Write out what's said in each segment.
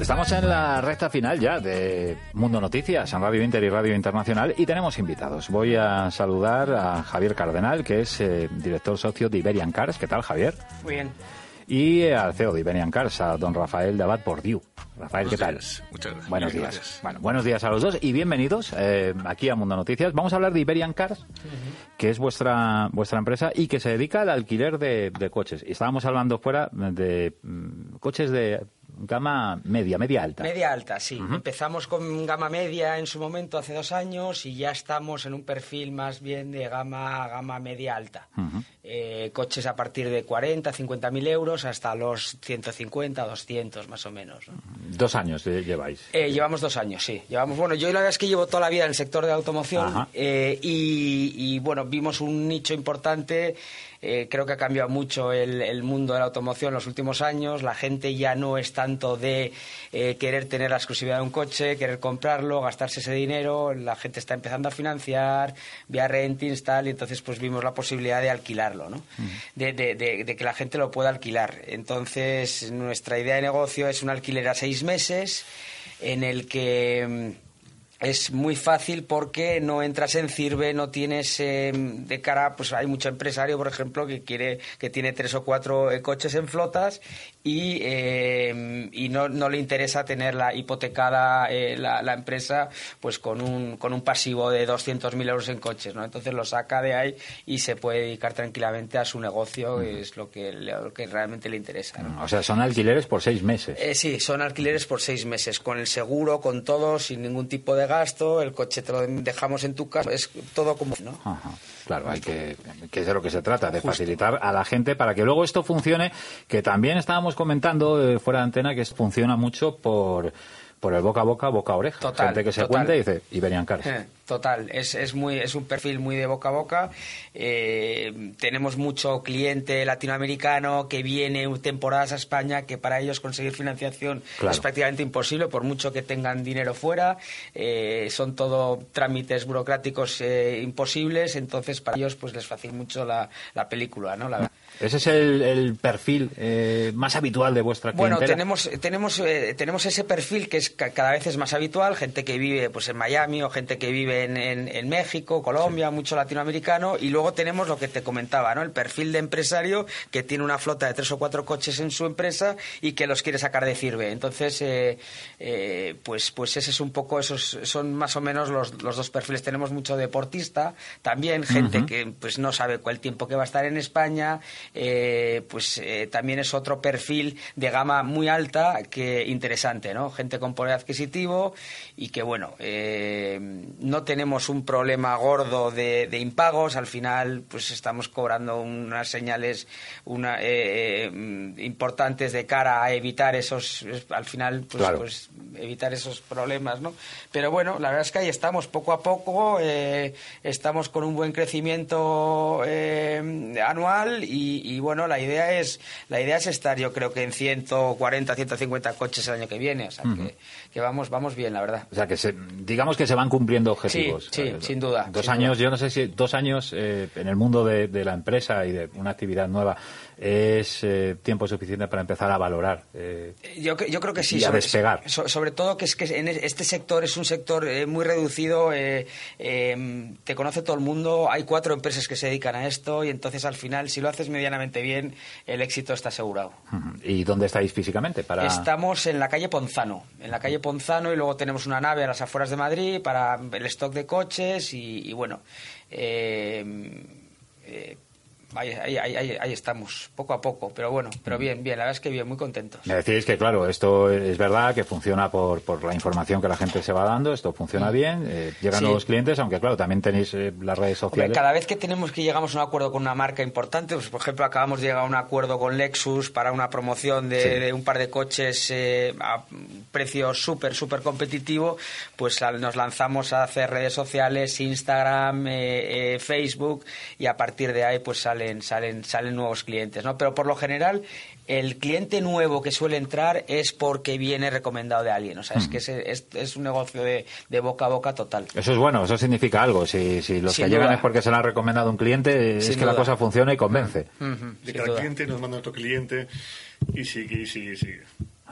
Estamos en la recta final ya de Mundo Noticias en Radio Inter y Radio Internacional y tenemos invitados. Voy a saludar a Javier Cardenal, que es eh, director socio de Iberian Cars. ¿Qué tal, Javier? Muy bien. Y eh, al CEO de Iberian Cars, a don Rafael de Abad Pordiu. Rafael, ¿qué tal? Días. Muchas gracias. Buenos días. Gracias. Bueno, buenos días a los dos y bienvenidos eh, aquí a Mundo Noticias. Vamos a hablar de Iberian Cars, que es vuestra vuestra empresa y que se dedica al alquiler de, de coches. Y estábamos hablando fuera de mm, coches de gama media, media alta. Media alta, sí. Empezamos con gama media en su momento hace dos años y ya estamos en un perfil más bien de gama, gama media alta. Eh, coches a partir de 40, 50 mil euros hasta los 150, 200 más o menos. ¿no? Dos años eh, lleváis. Eh, llevamos dos años, sí. Llevamos, bueno, yo la verdad es que llevo toda la vida en el sector de automoción eh, y, y, bueno, vimos un nicho importante. eh, creo que ha cambiado mucho el, el mundo de la automoción en los últimos años. La gente ya no es tanto de eh, querer tener la exclusividad de un coche, querer comprarlo, gastarse ese dinero. La gente está empezando a financiar, vía rentings, tal, y entonces pues vimos la posibilidad de alquilarlo, ¿no? De, de- de- de que la gente lo pueda alquilar. Entonces, nuestra idea de negocio es un alquiler a seis meses en el que mm, es muy fácil porque no entras en CIRBE, no tienes eh, de cara, pues hay mucho empresario, por ejemplo, que quiere que tiene tres o cuatro eh, coches en flotas y, eh, y no, no le interesa tenerla hipotecada eh, la, la empresa pues con un, con un pasivo de 200.000 euros en coches, ¿no? Entonces lo saca de ahí y se puede dedicar tranquilamente a su negocio, que es lo que, lo que realmente le interesa, ¿no? O sea, son alquileres por seis meses. Eh, sí, son alquileres por seis meses, con el seguro, con todo, sin ningún tipo de gasto. El coche te lo dejamos en tu casa, es todo como. ¿no? Ajá. Claro, hay que, que es de lo que se trata, de facilitar a la gente para que luego esto funcione, que también estábamos comentando eh, fuera de antena que funciona mucho por, por el boca a boca, boca a oreja. Total, gente que se total. cuenta y dice, Iberian Cars. Eh, Total, es, es, muy, es un perfil muy de boca a boca. Eh, tenemos mucho cliente latinoamericano que viene temporadas a España, que para ellos conseguir financiación Claro. es prácticamente imposible, por mucho que tengan dinero fuera. Eh, son todo trámites burocráticos eh, imposibles, entonces para ellos pues les facilita mucho la, la película, ¿no? La, Ese es el, el perfil eh, más habitual de vuestra Bueno, clientela. tenemos, tenemos, eh, tenemos ese perfil que es ca- cada vez es más habitual, gente que vive pues en Miami o gente que vive en, en- en México, Colombia, mucho latinoamericano, y luego tenemos lo que te comentaba, ¿no? El perfil de empresario que tiene una flota de tres o cuatro coches en su empresa y que los quiere sacar de Cirbe. Entonces, eh, eh, pues, pues ese es un poco, esos son más o menos los, los dos perfiles. Tenemos mucho deportista, también gente que pues no sabe cuál tiempo que va a estar en España, eh, pues eh, también es otro perfil de gama muy alta que interesante, ¿no? Gente con poder adquisitivo y que, bueno, eh, no tenemos un problema gordo de, de impagos, al final pues estamos cobrando unas señales una, eh, eh, importantes de cara a evitar esos, es- al final, pues, Claro. pues evitar esos problemas, ¿no? Pero bueno, la verdad es que ahí estamos poco a poco, eh, estamos con un buen crecimiento eh, anual y, y, bueno, la idea es la idea es estar, yo creo que en 140, 150 coches el año que viene, o sea que, que vamos vamos bien, la verdad. O sea, que se, digamos que se van cumpliendo Sí, sí, sin duda, Dos sin años, duda. yo no sé si dos años eh, en el mundo de, de la empresa y de una actividad nueva es eh, tiempo suficiente para empezar a valorar. eh, Yo, yo creo que sí. Y a despegar. so- sobre todo que es que en este sector es un sector muy reducido, eh, te conoce todo el mundo, hay cuatro empresas que se dedican a esto y entonces al final si lo haces medianamente bien el éxito está asegurado. ¿Y dónde estáis físicamente? Para... Estamos en la calle Ponzano, en la calle Ponzano y luego tenemos una nave a las afueras de Madrid para el stock de coches y, y bueno, eh, eh, ahí, ahí, ahí, ahí, estamos, poco a poco, pero bueno, pero bien, bien, la verdad es que bien, muy contentos. Me decís que, claro, esto es verdad, que funciona por, por la información que la gente se va dando, esto funciona mm. bien, eh, llegan nuevos clientes, aunque, claro, también tenéis eh, las redes sociales. cada vez que tenemos que llegamos a un acuerdo con una marca importante, pues, por ejemplo, acabamos de llegar a un acuerdo con Lexus para una promoción de, un par de coches eh, a precio súper, súper competitivo, pues nos lanzamos a hacer redes sociales, Instagram, Facebook, y a partir de ahí, pues salen, salen, salen nuevos clientes, ¿no? Pero por lo general, el cliente nuevo que suele entrar es porque viene recomendado de alguien. O sea, es hmm. que es, es, un negocio de, de, boca a boca total. Eso es bueno, eso significa algo. Si, si los que llegan es porque se lo ha recomendado un cliente, es que la cosa funciona y convence. de cada cliente nos manda otro cliente y sigue, y sigue, y sigue.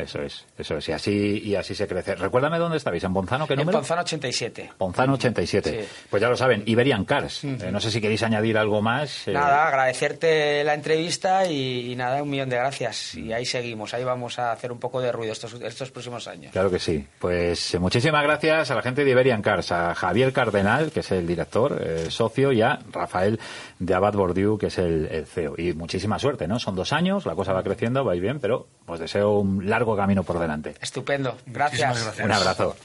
Eso es, eso es, y así, y así se crece. Recuérdame dónde estabais, ¿en Ponzano qué número? En Ponzano 87. Ponzano 87. Pues ya lo saben, Iberian Cars. Eh, no sé si queréis añadir algo más. Eh. Nada, agradecerte la entrevista y, nada, un millón de gracias. Y ahí seguimos, ahí vamos a hacer un poco de ruido estos, estos próximos años. Claro que sí. Pues eh, muchísimas gracias a la gente de Iberian Cars, a Javier Cardenal, que es el director, socio, y a Rafael de Abad Bordiú, que es el, el, CEO. Y muchísima suerte, ¿no? Son dos años, la cosa va creciendo, vais bien, pero os deseo un largo camino por delante. Estupendo. gracias. Un abrazo.